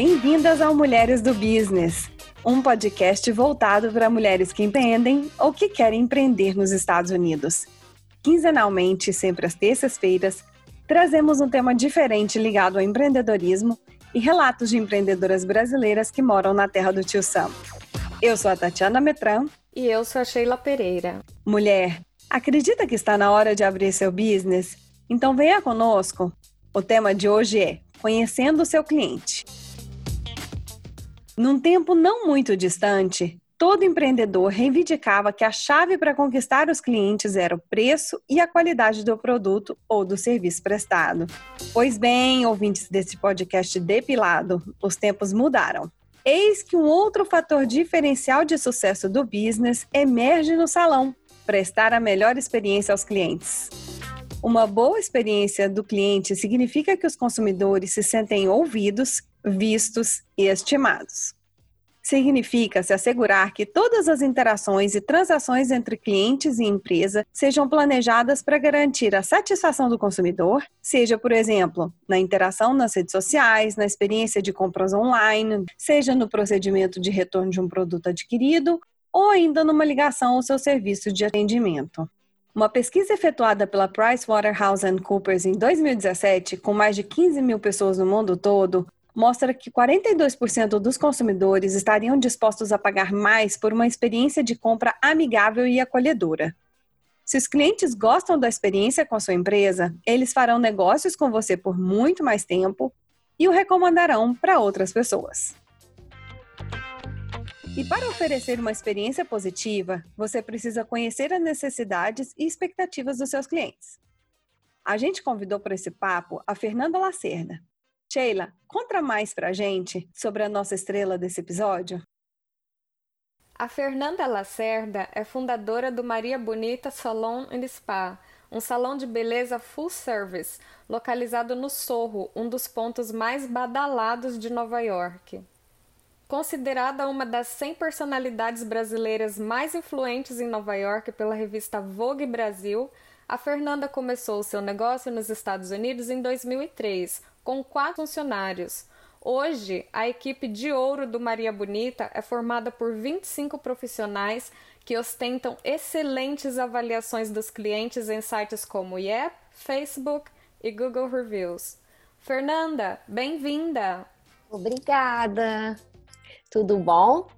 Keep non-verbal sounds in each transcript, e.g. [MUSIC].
Bem-vindas ao Mulheres do Business, um podcast voltado para mulheres que empreendem ou que querem empreender nos Estados Unidos. Quinzenalmente, sempre às terças-feiras, trazemos um tema diferente ligado ao empreendedorismo e relatos de empreendedoras brasileiras que moram na terra do tio Sam. Eu sou a Tatiana Metran. E eu sou a Sheila Pereira. Mulher, acredita que está na hora de abrir seu business? Então venha conosco. O tema de hoje é Conhecendo o seu cliente. Num tempo não muito distante, todo empreendedor reivindicava que a chave para conquistar os clientes era o preço e a qualidade do produto ou do serviço prestado. Pois bem, ouvintes desse podcast depilado, os tempos mudaram. Eis que um outro fator diferencial de sucesso do business emerge no salão: prestar a melhor experiência aos clientes. Uma boa experiência do cliente significa que os consumidores se sentem ouvidos, vistos e estimados. Significa se assegurar que todas as interações e transações entre clientes e empresa sejam planejadas para garantir a satisfação do consumidor, seja, por exemplo, na interação nas redes sociais, na experiência de compras online, seja no procedimento de retorno de um produto adquirido ou ainda numa ligação ao seu serviço de atendimento. Uma pesquisa efetuada pela PricewaterhouseCoopers em 2017, com mais de 15 mil pessoas no mundo todo, mostra que 42% dos consumidores estariam dispostos a pagar mais por uma experiência de compra amigável e acolhedora. Se os clientes gostam da experiência com a sua empresa, eles farão negócios com você por muito mais tempo e o recomendarão para outras pessoas. E para oferecer uma experiência positiva, você precisa conhecer as necessidades e expectativas dos seus clientes. A gente convidou para esse papo a Fernanda Lacerda, Sheila, conta mais pra gente sobre a nossa estrela desse episódio. A Fernanda Lacerda é fundadora do Maria Bonita Salon and Spa, um salão de beleza full service, localizado no Sorro, um dos pontos mais badalados de Nova York. Considerada uma das 100 personalidades brasileiras mais influentes em Nova York pela revista Vogue Brasil, a Fernanda começou seu negócio nos Estados Unidos em 2003, com quatro funcionários. Hoje, a equipe de ouro do Maria Bonita é formada por 25 profissionais que ostentam excelentes avaliações dos clientes em sites como Yelp, Facebook e Google Reviews. Fernanda, bem-vinda! Obrigada! Tudo bom?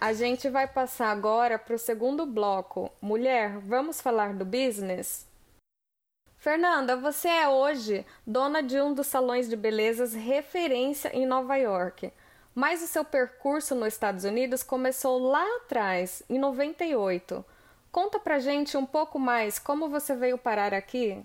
A gente vai passar agora para o segundo bloco. Mulher, vamos falar do business? Fernanda, você é hoje dona de um dos salões de belezas referência em Nova York. Mas o seu percurso nos Estados Unidos começou lá atrás, em 98. Conta pra gente um pouco mais como você veio parar aqui.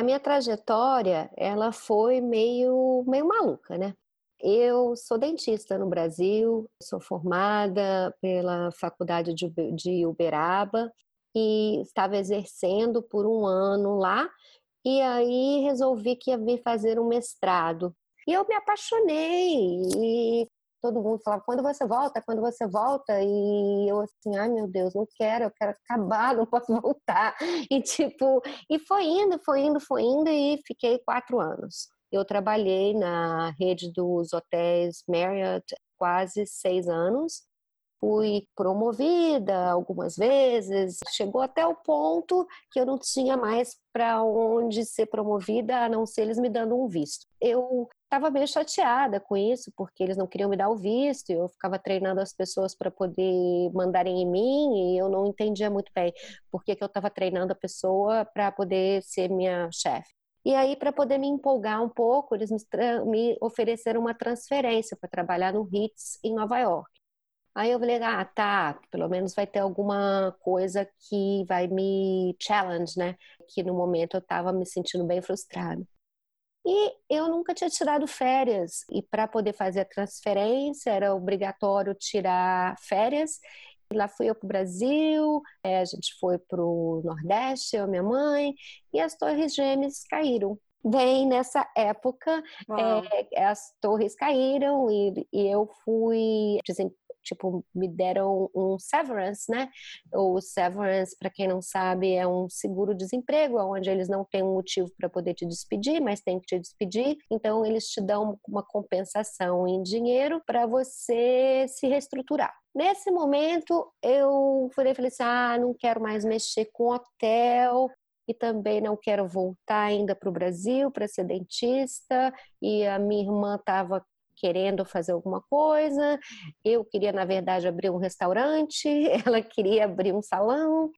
A minha trajetória, ela foi meio, meio maluca, né? Eu sou dentista no Brasil, sou formada pela Faculdade de Uberaba e estava exercendo por um ano lá, e aí resolvi que ia vir fazer um mestrado. E eu me apaixonei, e todo mundo falava, quando você volta, quando você volta, e eu assim, ai meu Deus, não quero, eu quero acabar, [LAUGHS] não posso voltar. E tipo, e foi indo, foi indo, foi indo, e fiquei quatro anos. Eu trabalhei na rede dos hotéis Marriott quase seis anos, fui promovida algumas vezes, chegou até o ponto que eu não tinha mais para onde ser promovida, a não ser eles me dando um visto. Eu estava meio chateada com isso, porque eles não queriam me dar o visto, eu ficava treinando as pessoas para poder mandarem em mim, e eu não entendia muito bem por que, que eu estava treinando a pessoa para poder ser minha chefe. E aí, para poder me empolgar um pouco, eles me, me ofereceram uma transferência para trabalhar no HITS em Nova York. Aí eu falei, ah, tá, pelo menos vai ter alguma coisa que vai me challenge, né? Que no momento eu tava me sentindo bem frustrada. E eu nunca tinha tirado férias. E para poder fazer a transferência, era obrigatório tirar férias. E lá fui eu para o Brasil, é, a gente foi para o Nordeste, eu e minha mãe, e as Torres Gêmeas caíram bem nessa época é, as torres caíram e, e eu fui tipo, me deram um severance, né? O severance, para quem não sabe, é um seguro-desemprego, onde eles não têm um motivo para poder te despedir, mas tem que te despedir. Então, eles te dão uma compensação em dinheiro para você se reestruturar. Nesse momento, eu falei, falei assim: ah, não quero mais mexer com hotel, e também não quero voltar ainda para o Brasil para ser dentista. E a minha irmã estava querendo fazer alguma coisa, eu queria, na verdade, abrir um restaurante, [LAUGHS] ela queria abrir um salão.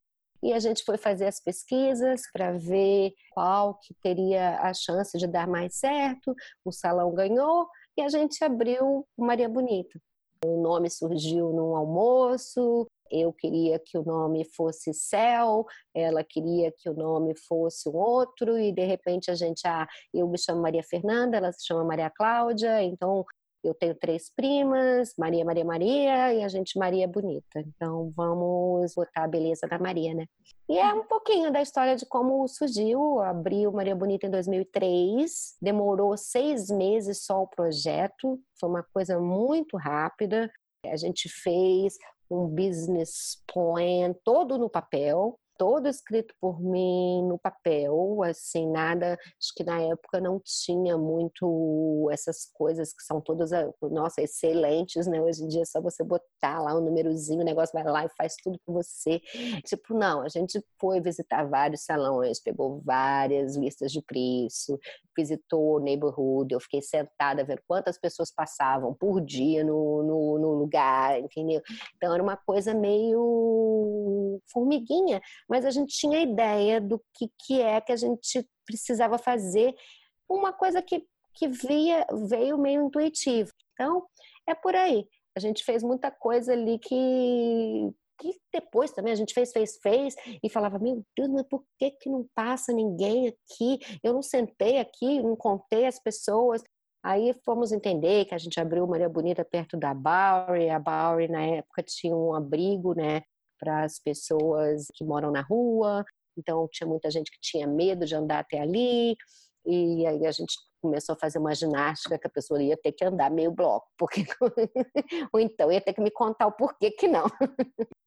E a gente foi fazer as pesquisas para ver qual que teria a chance de dar mais certo. O salão ganhou e a gente abriu Maria Bonita. O nome surgiu num almoço, eu queria que o nome fosse Céu, ela queria que o nome fosse um outro, e de repente a gente, ah, eu me chamo Maria Fernanda, ela se chama Maria Cláudia, então eu tenho três primas, Maria, Maria, Maria, e a gente Maria Bonita. Então vamos botar a beleza da Maria, né? E é um pouquinho da história de como surgiu. Abriu Maria Bonita em 2003, demorou seis meses só o projeto, foi uma coisa muito rápida. A gente fez um business plan todo no papel, todo escrito por mim no papel, assim, nada, acho que na época não tinha muito essas coisas que são todas, ah, nossa, excelentes, né? Hoje em dia é só você botar lá um númerozinho, o negócio vai lá e faz tudo por você. Tipo, não, a gente foi visitar vários salões, pegou várias listas de preço, visitou o neighborhood, eu fiquei sentada vendo quantas pessoas passavam por dia no, no, no lugar, entendeu? Então era uma coisa meio formiguinha, mas a gente tinha ideia do que, que é que a gente precisava fazer, uma coisa que, que via, veio meio intuitivo. Então, é por aí. A gente fez muita coisa ali que, que depois também a gente fez, fez, fez e falava, meu Deus, mas por que, que não passa ninguém aqui? Eu não sentei aqui, não contei as pessoas. Aí fomos entender que a gente abriu Maria Bonita perto da Bowery, a Bowery na época tinha um abrigo, né, para as pessoas que moram na rua. Então tinha muita gente que tinha medo de andar até ali. E aí a gente começou a fazer uma ginástica que a pessoa ia ter que andar meio bloco, [LAUGHS] porque ou então ia ter que me contar o porquê que não.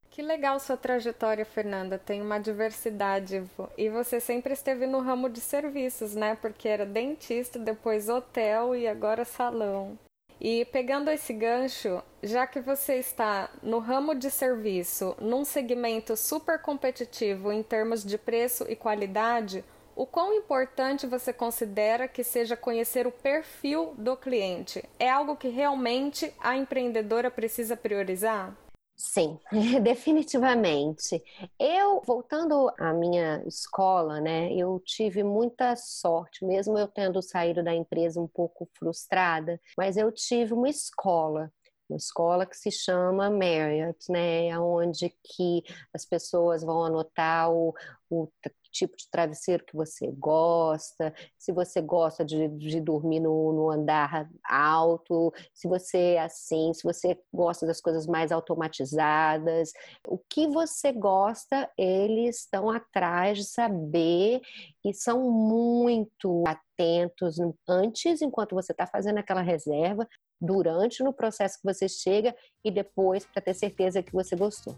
Que legal sua trajetória, Fernanda. Tem uma diversidade. E você sempre esteve no ramo de serviços, né? Porque era dentista, depois hotel e agora salão. E pegando esse gancho, já que você está no ramo de serviço, num segmento super competitivo em termos de preço e qualidade, o quão importante você considera que seja conhecer o perfil do cliente? É algo que realmente a empreendedora precisa priorizar? Sim, [LAUGHS] definitivamente. Eu, voltando à minha escola, né, eu tive muita sorte, mesmo eu tendo saído da empresa um pouco frustrada, mas eu tive uma escola uma escola que se chama Marriott, né, onde que as pessoas vão anotar o, o tipo de travesseiro que você gosta, se você gosta de, de dormir no, no, andar alto, se você é assim, se você gosta das coisas mais automatizadas. O que você gosta, eles estão atrás de saber e são muito atentos antes, enquanto você está fazendo aquela reserva, durante no processo que você chega e depois para ter certeza que você gostou.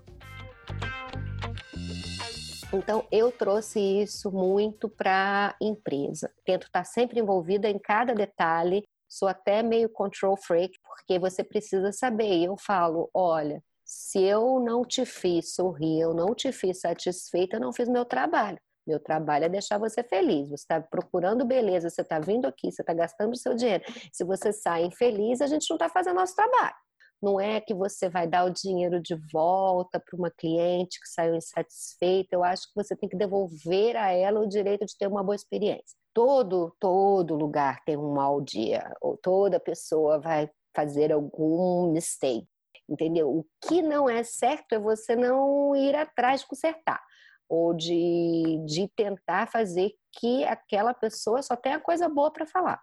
Então, eu trouxe isso muito para a empresa. Tento estar sempre envolvida em cada detalhe, sou até meio control freak, porque você precisa saber. Eu falo: olha, se eu não te fiz sorrir, eu não te fiz satisfeita, eu não fiz meu trabalho. Meu trabalho é deixar você feliz. Você está procurando beleza, você está vindo aqui, você está gastando o seu dinheiro. Se você sai infeliz, a gente não está fazendo nosso trabalho. Não é que você vai dar o dinheiro de volta para uma cliente que saiu insatisfeita. Eu acho que você tem que devolver a ela o direito de ter uma boa experiência. Todo, todo lugar tem um mau dia, ou toda pessoa vai fazer algum mistake, entendeu? O que não é certo é você não ir atrás de consertar, ou de, de tentar fazer que aquela pessoa só tenha coisa boa para falar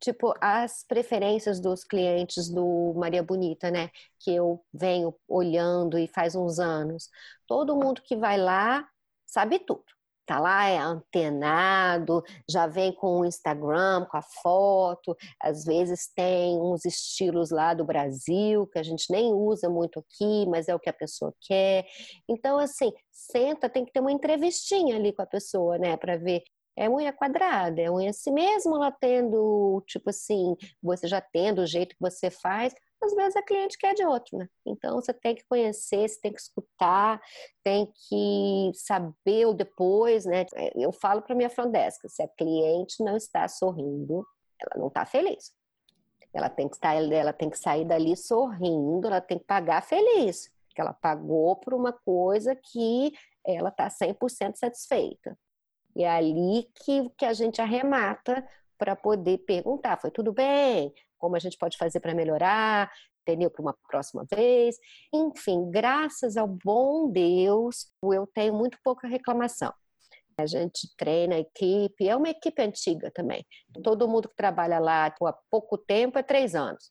tipo, as preferências dos clientes do Maria Bonita, né? Que eu venho olhando e faz uns anos. Todo mundo que vai lá sabe tudo. tá lá é antenado, já vem com o Instagram, com a foto, às vezes tem uns estilos lá do Brasil que a gente nem usa muito aqui, mas é o que a pessoa quer. Então, assim, senta, tem que ter uma entrevistinha ali com a pessoa, né, para ver é unha quadrada, é unha assim mesmo ela tendo, tipo assim, você já tendo o jeito que você faz, às vezes a cliente quer de outro, né? Então você tem que conhecer, você tem que escutar, tem que saber o depois, né? Eu falo para minha frondesca, se a cliente não está sorrindo, ela não está feliz. Ela tem que estar, ela tem que sair dali sorrindo, ela tem que pagar feliz, porque ela pagou por uma coisa que ela está 100% satisfeita. E é ali que, que a gente arremata para poder perguntar: foi tudo bem? Como a gente pode fazer para melhorar? Entendeu? Para uma próxima vez. Enfim, graças ao bom Deus, eu tenho muito pouca reclamação. A gente treina a equipe, é uma equipe antiga também. Todo mundo que trabalha lá há pouco tempo é três anos.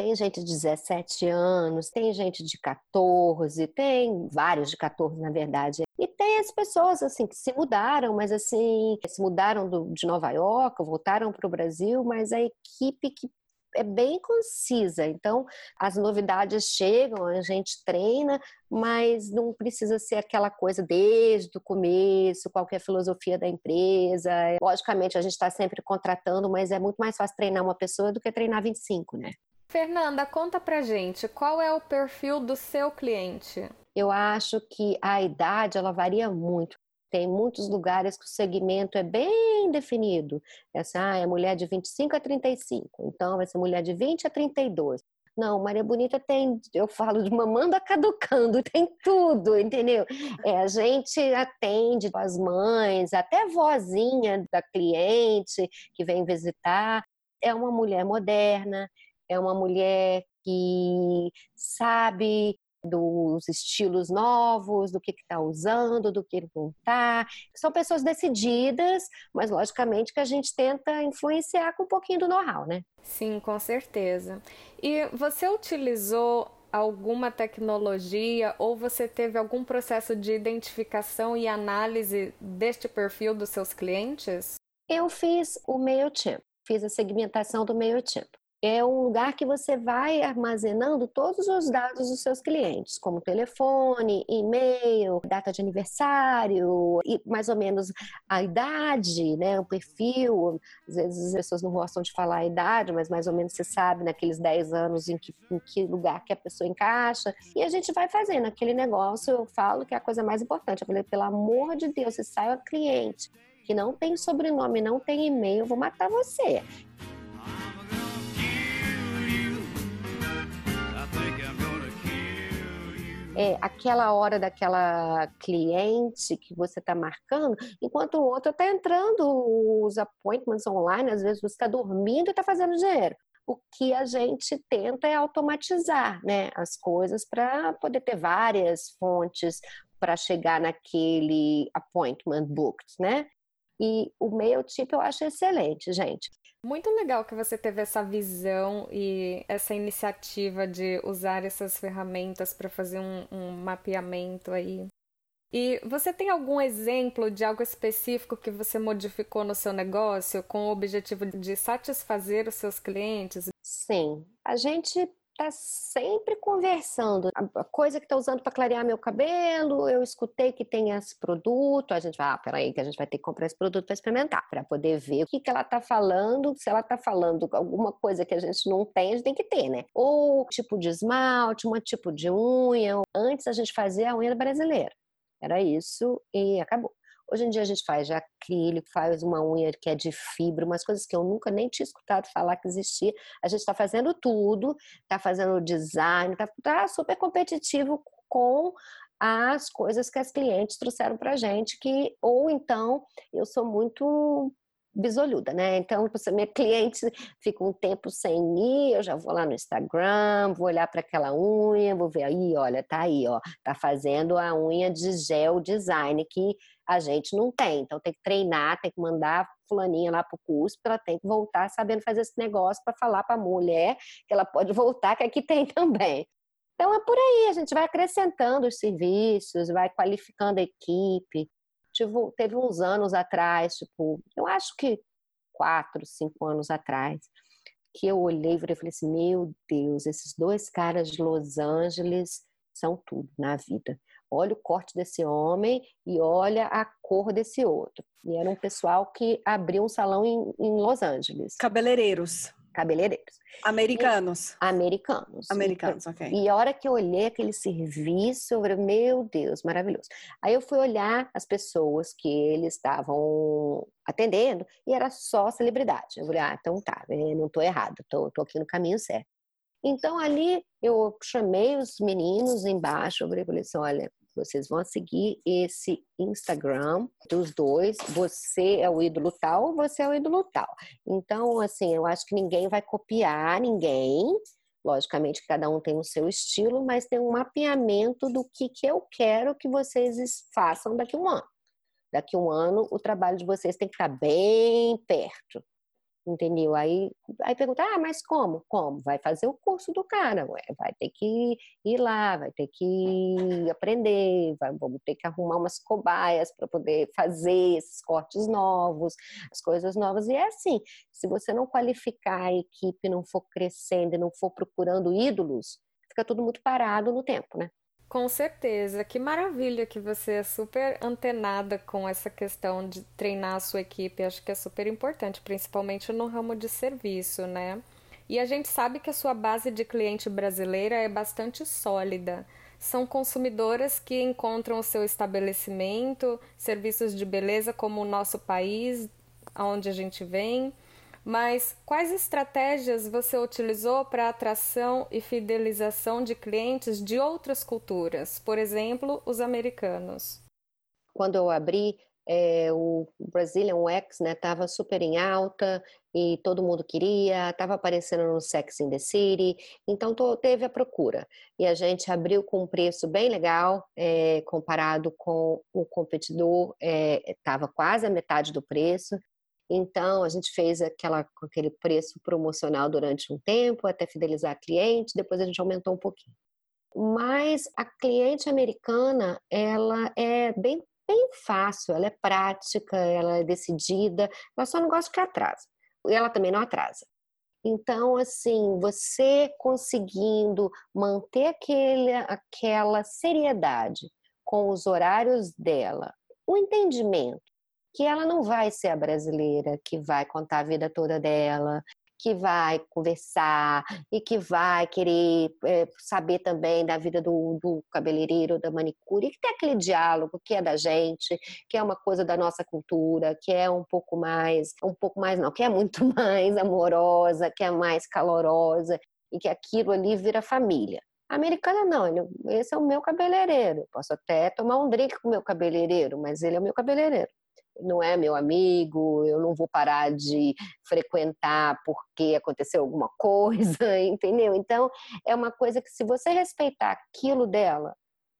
Tem gente de 17 anos, tem gente de 14, tem vários de 14, na verdade. E tem as pessoas, assim, que se mudaram, mas, assim, se mudaram do, de Nova York, voltaram para o Brasil, mas a equipe que é bem concisa. Então, as novidades chegam, a gente treina, mas não precisa ser aquela coisa desde o começo, qualquer filosofia da empresa. Logicamente, a gente está sempre contratando, mas é muito mais fácil treinar uma pessoa do que treinar 25, né? Fernanda, conta pra gente, qual é o perfil do seu cliente? Eu acho que a idade ela varia muito. Tem muitos lugares que o segmento é bem definido. Essa ah, é mulher de 25 a 35, então vai ser mulher de 20 a 32. Não, Maria Bonita tem, eu falo de mamanda caducando, [LAUGHS] tem tudo, entendeu? É, a gente atende as mães, até vozinha da cliente que vem visitar. É uma mulher moderna, é uma mulher que sabe dos estilos novos, do que está usando, do que não está. São pessoas decididas, mas logicamente que a gente tenta influenciar com um pouquinho do know-how, né? Sim, com certeza. E você utilizou alguma tecnologia ou você teve algum processo de identificação e análise deste perfil dos seus clientes? Eu fiz o MailChimp, fiz a segmentação do MailChimp é um lugar que você vai armazenando todos os dados dos seus clientes, como telefone, e-mail, data de aniversário, e mais ou menos a idade, né, o perfil. Às vezes as pessoas não gostam de falar a idade, mas mais ou menos você sabe naqueles 10 anos em que, em que lugar que a pessoa encaixa. E a gente vai fazendo aquele negócio, eu falo que é a coisa mais importante. Eu falei, pelo amor de Deus, se sai a cliente que não tem sobrenome, não tem e-mail, eu vou matar você. É, aquela hora daquela cliente que você está marcando, enquanto o outro está entrando os appointments online, às vezes você está dormindo e está fazendo dinheiro. O que a gente tenta é automatizar né, as coisas para poder ter várias fontes para chegar naquele appointment booked, né? E o MailChimp eu acho excelente, gente. Muito legal que você teve essa visão e essa iniciativa de usar essas ferramentas para fazer um, um, mapeamento aí. E você tem algum exemplo de algo específico que você modificou no seu negócio com o objetivo de satisfazer os seus clientes? Sim, a gente está sempre conversando. A coisa que está usando para clarear meu cabelo, eu escutei que tem esse produto. A gente vai, ah, peraí, que a gente vai ter que comprar esse produto para experimentar, para poder ver o que, que ela está falando. Se ela está falando alguma coisa que a gente não tem, a gente tem que ter, né? Ou tipo de esmalte, um tipo de unha. Antes a gente fazia a unha brasileira. Era isso e acabou. Hoje em dia a gente faz acrílico, faz uma unha que é de fibra, umas coisas que eu nunca nem tinha escutado falar que existia. A gente está fazendo tudo, está fazendo design, está tá super competitivo com as coisas que as clientes trouxeram para gente, que ou então eu sou muito bisolhuda, né? Então, você, minha cliente fica um tempo sem ir, eu já vou lá no Instagram, vou olhar para aquela unha, vou ver aí, olha, tá aí, ó, tá fazendo a unha de gel design que a gente não tem. Então, tem que treinar, tem que mandar fulaninha lá pro curso, ela tem que voltar sabendo fazer esse negócio para falar para a mulher que ela pode voltar, que aqui [LAUGHS] tem também. Então, é por aí, a gente vai acrescentando os serviços, vai qualificando a equipe, tive, teve uns anos atrás, tipo, eu acho que quatro, cinco anos atrás, que eu olhei e falei assim, meu Deus, esses dois caras de Los Angeles são tudo na vida. Olha o corte desse homem e olha a cor desse outro. E era um pessoal que abriu um salão em, em Los Angeles. Cabeleireiros cabeleireiros. Americanos. E, americanos. Americanos, ok. E a hora que eu olhei aquele serviço, eu falei, meu Deus, maravilhoso. Aí eu fui olhar as pessoas que eles estavam atendendo e era só celebridade. Eu falei, ah, então tá, né, não tô errado, tô, tô aqui no caminho certo. Então ali eu chamei os meninos embaixo, eu falei assim, olha, vocês vão seguir esse Instagram dos dois. Você é o ídolo tal, você é o ídolo tal. Então, assim, eu acho que ninguém vai copiar ninguém. Logicamente, cada um tem o seu estilo, mas tem um mapeamento do que, que eu quero que vocês façam daqui a um ano. Daqui a um ano, o trabalho de vocês tem que estar bem perto entendeu? Aí, aí pergunta, ah, mas como? Como? Vai fazer o curso do cara, ué, vai ter que ir lá, vai ter que aprender, vai, vamos ter que arrumar umas cobaias para poder fazer esses cortes novos, as coisas novas. E é assim, se você não qualificar a equipe, não for crescendo não for procurando ídolos, fica tudo muito parado no tempo, né? Com certeza. Que maravilha que você é super antenada com essa questão de treinar a sua equipe. Acho que é super importante, principalmente no ramo de serviço, né? E a gente sabe que a sua base de cliente brasileira é bastante sólida. São consumidoras que encontram o seu estabelecimento, serviços de beleza como o nosso país, aonde a gente vem mas quais estratégias você utilizou para atração e fidelização de clientes de outras culturas, por exemplo, os americanos? Quando eu abri, é, o Brazilian Wax estava né, super em alta e todo mundo queria, estava aparecendo no Sex in the City, então tô, teve a procura. E a gente abriu com um preço bem legal, é, comparado com o competidor, estava é, quase a metade do preço, então, a gente fez aquela, aquele preço promocional durante um tempo, até fidelizar a cliente, depois a gente aumentou um pouquinho. Mas a cliente americana, ela é bem, bem fácil, ela é prática, ela é decidida, ela só não gosta que atrasa. E ela também não atrasa. Então, assim, você conseguindo manter aquele, aquela seriedade com os horários dela, o entendimento que ela não vai ser a brasileira que vai contar a vida toda dela, que vai conversar e que vai querer é, saber também da vida do, do cabeleireiro, da manicure, e que tem aquele diálogo que é da gente, que é uma coisa da nossa cultura, que é um pouco mais, um pouco mais não, que é muito [LAUGHS] mais amorosa, que é mais calorosa e que aquilo ali vira família. A americana não, ele, esse é o meu cabeleireiro. Posso até tomar um drink com o meu cabeleireiro, mas ele é o meu cabeleireiro não é meu amigo, eu não vou parar de frequentar porque aconteceu alguma [LAUGHS] coisa, entendeu? Então, é uma coisa que se você respeitar aquilo dela,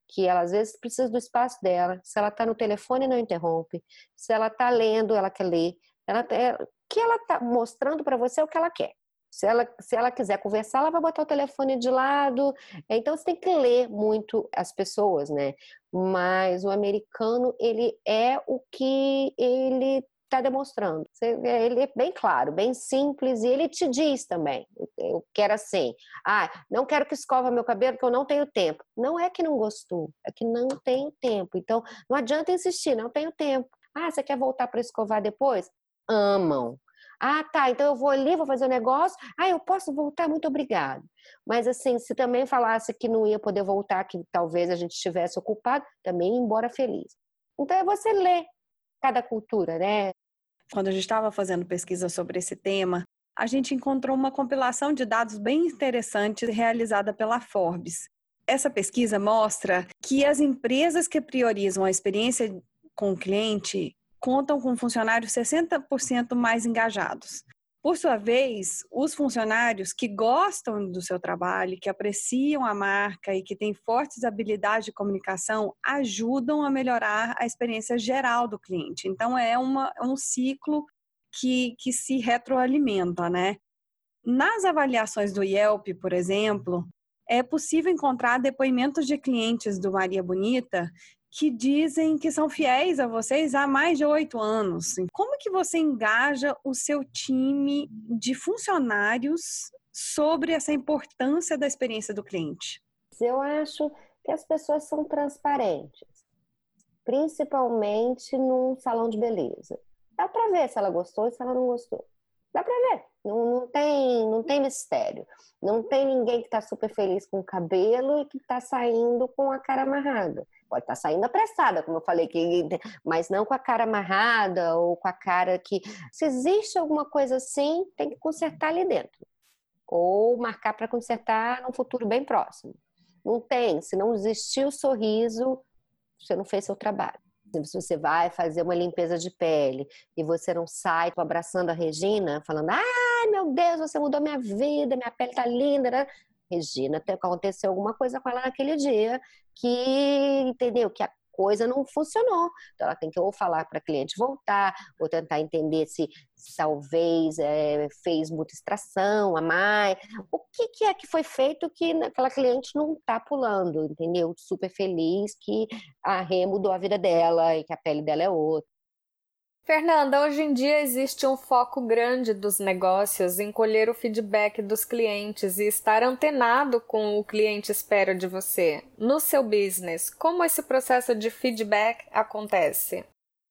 que ela às vezes precisa do espaço dela, se ela está no telefone não interrompe, se ela está lendo, ela quer ler, ela, é, que ela está mostrando para você é o que ela quer. Se ela, se ela quiser conversar, ela vai botar o telefone de lado. Então você tem que ler muito as pessoas, né? Mas o americano, ele é o que ele está demonstrando. Ele é bem claro, bem simples, e ele te diz também. Eu quero assim, ah, não quero que escova meu cabelo porque eu não tenho tempo. Não é que não gostou, é que não tenho tempo. Então, não adianta insistir, não tenho tempo. Ah, você quer voltar para escovar depois? Amam. Ah, tá, então eu vou ali, vou fazer o um negócio. Ah, eu posso voltar, muito obrigado. Mas assim, se também falasse que não ia poder voltar, que talvez a gente estivesse ocupado, também embora feliz. Então é você ler cada cultura, né? Quando a gente estava fazendo pesquisa sobre esse tema, a gente encontrou uma compilação de dados bem interessantes realizada pela Forbes. Essa pesquisa mostra que as empresas que priorizam a experiência com o cliente contam com funcionários 60% mais engajados. Por sua vez, os funcionários que gostam do seu trabalho, que apreciam a marca e que têm fortes habilidades de comunicação ajudam a melhorar a experiência geral do cliente. Então, é uma, é um ciclo que, que se retroalimenta, né? Nas avaliações do Yelp, por exemplo, é possível encontrar depoimentos de clientes do Maria Bonita que dizem que são fiéis a vocês há mais de oito anos. Como que você engaja o seu time de funcionários sobre essa importância da experiência do cliente? Eu acho que as pessoas são transparentes, principalmente num salão de beleza. Dá para ver se ela gostou e se ela não gostou. Dá para ver. Não, não, tem, não tem mistério. Não tem ninguém que está super feliz com o cabelo e que está saindo com a cara amarrada. Pode estar tá saindo apressada, como eu falei, que, mas não com a cara amarrada ou com a cara que. Se existe alguma coisa assim, tem que consertar ali dentro. Ou marcar para consertar num futuro bem próximo. Não tem. Se não existir o sorriso, você não fez seu trabalho. Se você vai fazer uma limpeza de pele e você não sai abraçando a Regina, falando: ai meu Deus, você mudou minha vida, minha pele tá linda. Regina, aconteceu alguma coisa com ela naquele dia que, entendeu? Que a coisa não funcionou. Então, ela tem que ou falar para a cliente voltar, ou tentar entender se, se talvez é, fez muita extração a mais. O que, que, é que foi feito que aquela cliente não está pulando, entendeu? Super feliz que a Rê mudou a vida dela e que a pele dela é outra. Fernanda, hoje em dia existe um foco grande dos negócios em colher o feedback dos clientes e estar antenado com o cliente espera de você. No seu business, como esse processo de feedback acontece?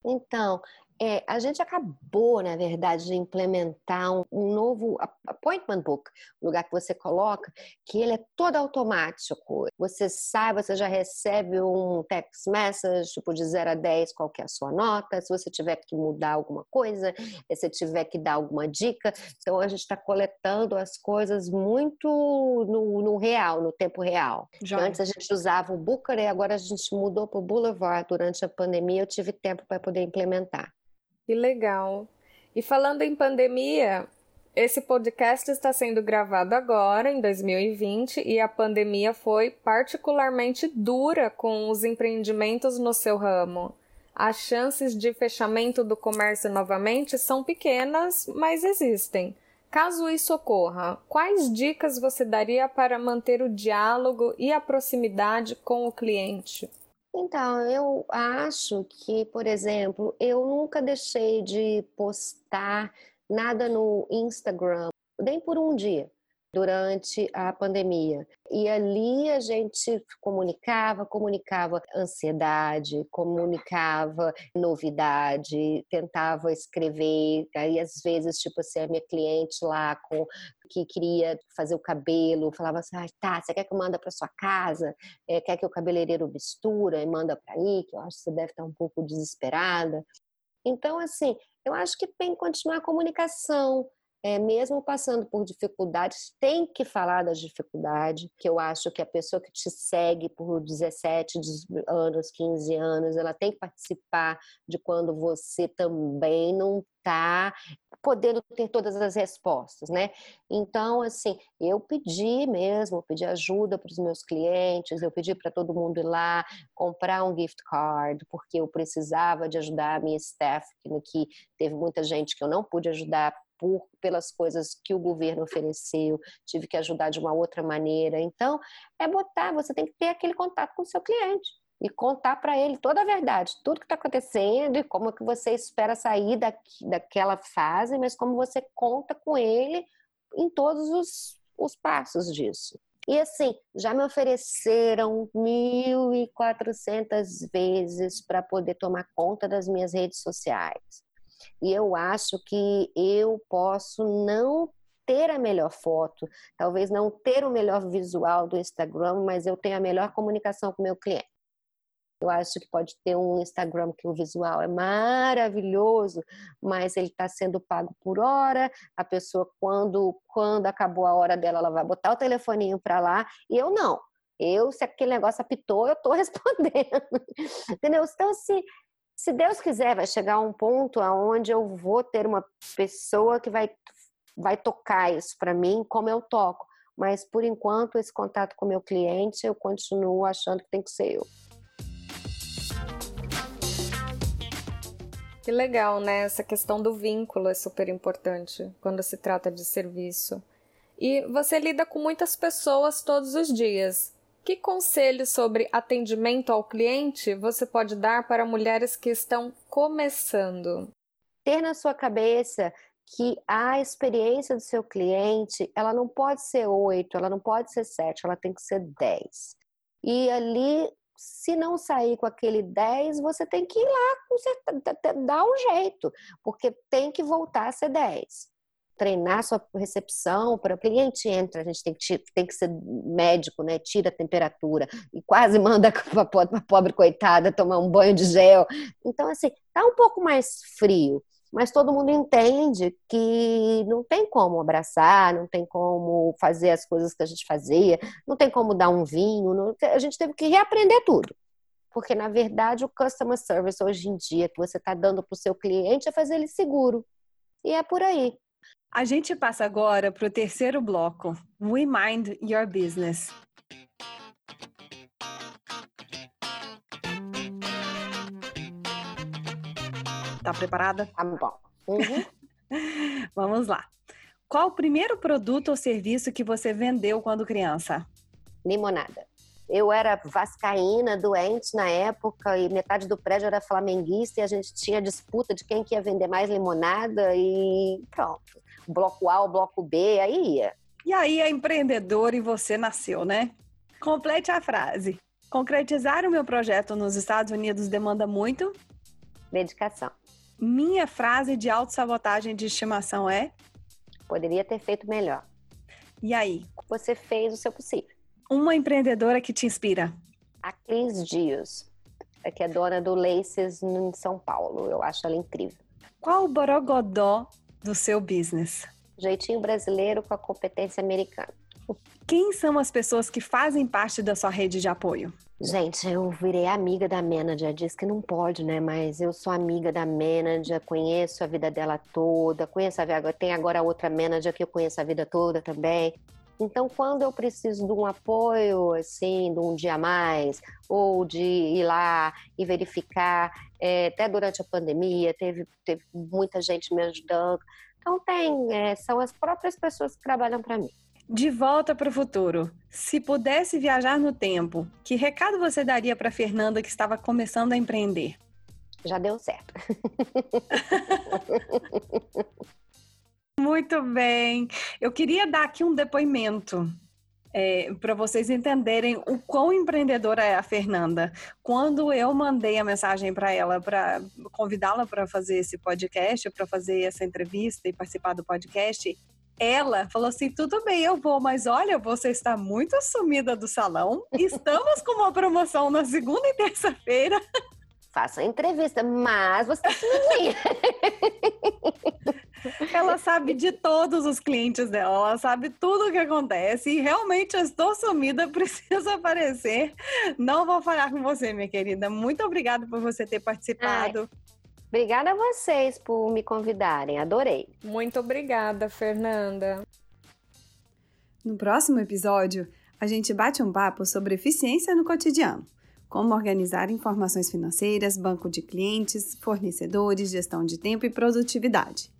Então, é, a gente acabou, na verdade, de implementar um, um, novo appointment book, um lugar que você coloca, que ele é todo automático. Você sabe, você já recebe um text message, tipo de 0 a 10, qual é a sua nota, se você tiver que mudar alguma coisa, se você tiver que dar alguma dica. Então, a gente está coletando as coisas muito no, no real, no tempo real. Antes a gente usava o Booker e agora a gente mudou para o Boulevard. Durante a pandemia, eu tive tempo para poder implementar. Que legal. E falando em pandemia, esse podcast está sendo gravado agora, em 2020, e a pandemia foi particularmente dura com os empreendimentos no seu ramo. As chances de fechamento do comércio novamente são pequenas, mas existem. Caso isso ocorra, quais dicas você daria para manter o diálogo e a proximidade com o cliente? Então, eu acho que, por exemplo, eu nunca deixei de postar nada no Instagram, nem por um dia durante a pandemia. E ali a gente comunicava, comunicava ansiedade, comunicava novidade, tentava escrever. Aí às vezes, tipo assim, a minha cliente lá com que queria fazer o cabelo, falava assim: ah, tá, você quer que eu manda para sua casa? É, quer que o cabeleireiro mistura e manda para aí? Que eu acho que você deve estar um pouco desesperada. Então, assim, eu acho que tem que continuar a comunicação, é, mesmo passando por dificuldades, tem que falar das dificuldades, que eu acho que a pessoa que te segue por 17 anos, 15 anos, ela tem que participar de quando você também não está podendo ter todas as respostas, né? Então, assim, eu pedi mesmo, pedi ajuda para os meus clientes, eu pedi para todo mundo ir lá comprar um gift card, porque eu precisava de ajudar a minha staff, que teve muita gente que eu não pude ajudar por, pelas coisas que o governo ofereceu, tive que ajudar de uma outra maneira. Então, é botar, você tem que ter aquele contato com o seu cliente e contar para ele toda a verdade, tudo que está acontecendo e como que você espera sair daqui, daquela fase, mas como você conta com ele em todos os, os passos disso. E assim, já me ofereceram 1.400 vezes para poder tomar conta das minhas redes sociais. E eu acho que eu posso não ter a melhor foto, talvez não ter o melhor visual do Instagram, mas eu tenho a melhor comunicação com o meu cliente. Eu acho que pode ter um Instagram que o visual é maravilhoso, mas ele está sendo pago por hora. A pessoa, quando, quando acabou a hora dela, ela vai botar o telefoninho para lá e eu não. Eu, se aquele negócio apitou, eu estou [LAUGHS] respondendo. Entendeu? Então, se se Deus quiser, vai chegar um ponto aonde eu vou ter uma pessoa que vai, vai tocar isso para mim como eu toco. Mas por enquanto, esse contato com o meu cliente, eu continuo achando que tem que ser eu. Que legal, né? Essa questão do vínculo é super importante quando se trata de serviço. E você lida com muitas pessoas todos os dias Que conselhos sobre atendimento ao cliente você pode dar para mulheres que estão começando? Ter na sua cabeça que a experiência do seu cliente, ela não pode ser oito, ela não pode ser sete, ela tem que ser dez. E ali, se não sair com aquele dez, você tem que ir lá, dar um jeito, porque tem que voltar a ser dez treinar sua recepção para o cliente entra, a gente tem que, tem que ser médico, né? Tira a temperatura e quase [LAUGHS] manda a pobre coitada tomar um banho de gel. Então, assim, tá um pouco mais frio, mas todo mundo entende que não tem como abraçar, não tem como fazer as coisas que a gente fazia, não tem como dar um vinho, não, a gente teve que reaprender tudo. Porque, na verdade, o customer service hoje em dia que você está dando para o seu cliente é fazer ele seguro. E é por aí. A gente passa agora para o terceiro bloco, We Mind Your Business. Tá preparada? Tá bom. Uhum. [LAUGHS] Vamos lá. Qual o primeiro produto ou serviço que você vendeu quando criança? Limonada. Eu era vascaína, doente na época, e metade do prédio era flamenguista, e a gente tinha disputa de quem que ia vender mais limonada, e pronto bloco A, o bloco B, aí ia. E aí a empreendedora e você nasceu, né? Complete a frase. Concretizar o meu projeto nos Estados Unidos demanda muito? Dedicação. Minha frase de autossabotagem de estimação é? Poderia ter feito melhor. E aí? Você fez o seu possível. Uma empreendedora que te inspira? A Cris Dias, que é dona do Laces em São Paulo. Eu acho ela incrível. Qual o borogodó do seu business? Jeitinho brasileiro com a competência americana. Quem são as pessoas que fazem parte da sua rede de apoio? Gente, eu virei amiga da manager, diz que não pode, né? Mas eu sou amiga da manager, conheço a vida dela toda, conheço a vida, tem agora outra manager que eu conheço a vida toda também. Então, quando eu preciso de um apoio, assim, de um dia a mais, ou de ir lá e verificar, é, até durante a pandemia, teve, teve muita gente me ajudando. Então, tem, é, são as próprias pessoas que trabalham para mim. De volta para o futuro. Se pudesse viajar no tempo, que recado você daria para Fernanda que estava começando a empreender? Já deu certo. [LAUGHS] Muito bem. Eu queria dar aqui um depoimento é, para vocês entenderem o quão empreendedora é a Fernanda. Quando eu mandei a mensagem para ela para convidá-la para fazer esse podcast, para fazer essa entrevista e participar do podcast, ela falou assim: tudo bem, eu vou, mas olha, você está muito sumida do salão. Estamos com uma promoção na segunda e terça-feira. [LAUGHS] Faça a entrevista, mas você sumidinha. [LAUGHS] Ela sabe de todos os clientes dela, ela sabe tudo o que acontece e realmente eu estou sumida, [LAUGHS] preciso aparecer. Não vou falar com você, minha querida. Muito obrigada por você ter participado. Ai. Obrigada a vocês por me convidarem, adorei. Muito obrigada, Fernanda. No próximo episódio, a gente bate um papo sobre eficiência no cotidiano como organizar informações financeiras, banco de clientes, fornecedores, gestão de tempo e produtividade.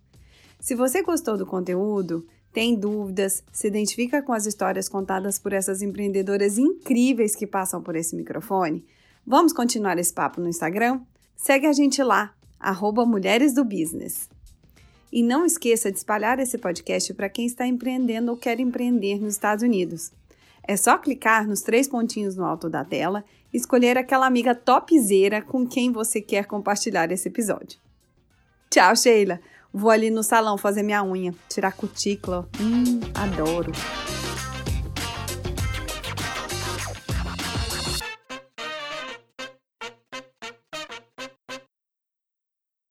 Se você gostou do conteúdo, tem dúvidas, se identifica com as histórias contadas por essas empreendedoras incríveis que passam por esse microfone, vamos continuar esse papo no Instagram? Segue a gente lá, arroba Mulheres do Business. E não esqueça de espalhar esse podcast para quem está empreendendo ou quer empreender nos Estados Unidos. É só clicar nos três pontinhos no alto da tela e escolher aquela amiga topzera com quem você quer compartilhar esse episódio. Tchau, Sheila! Vou ali no salão fazer minha unha, tirar cutícula. Hum, adoro.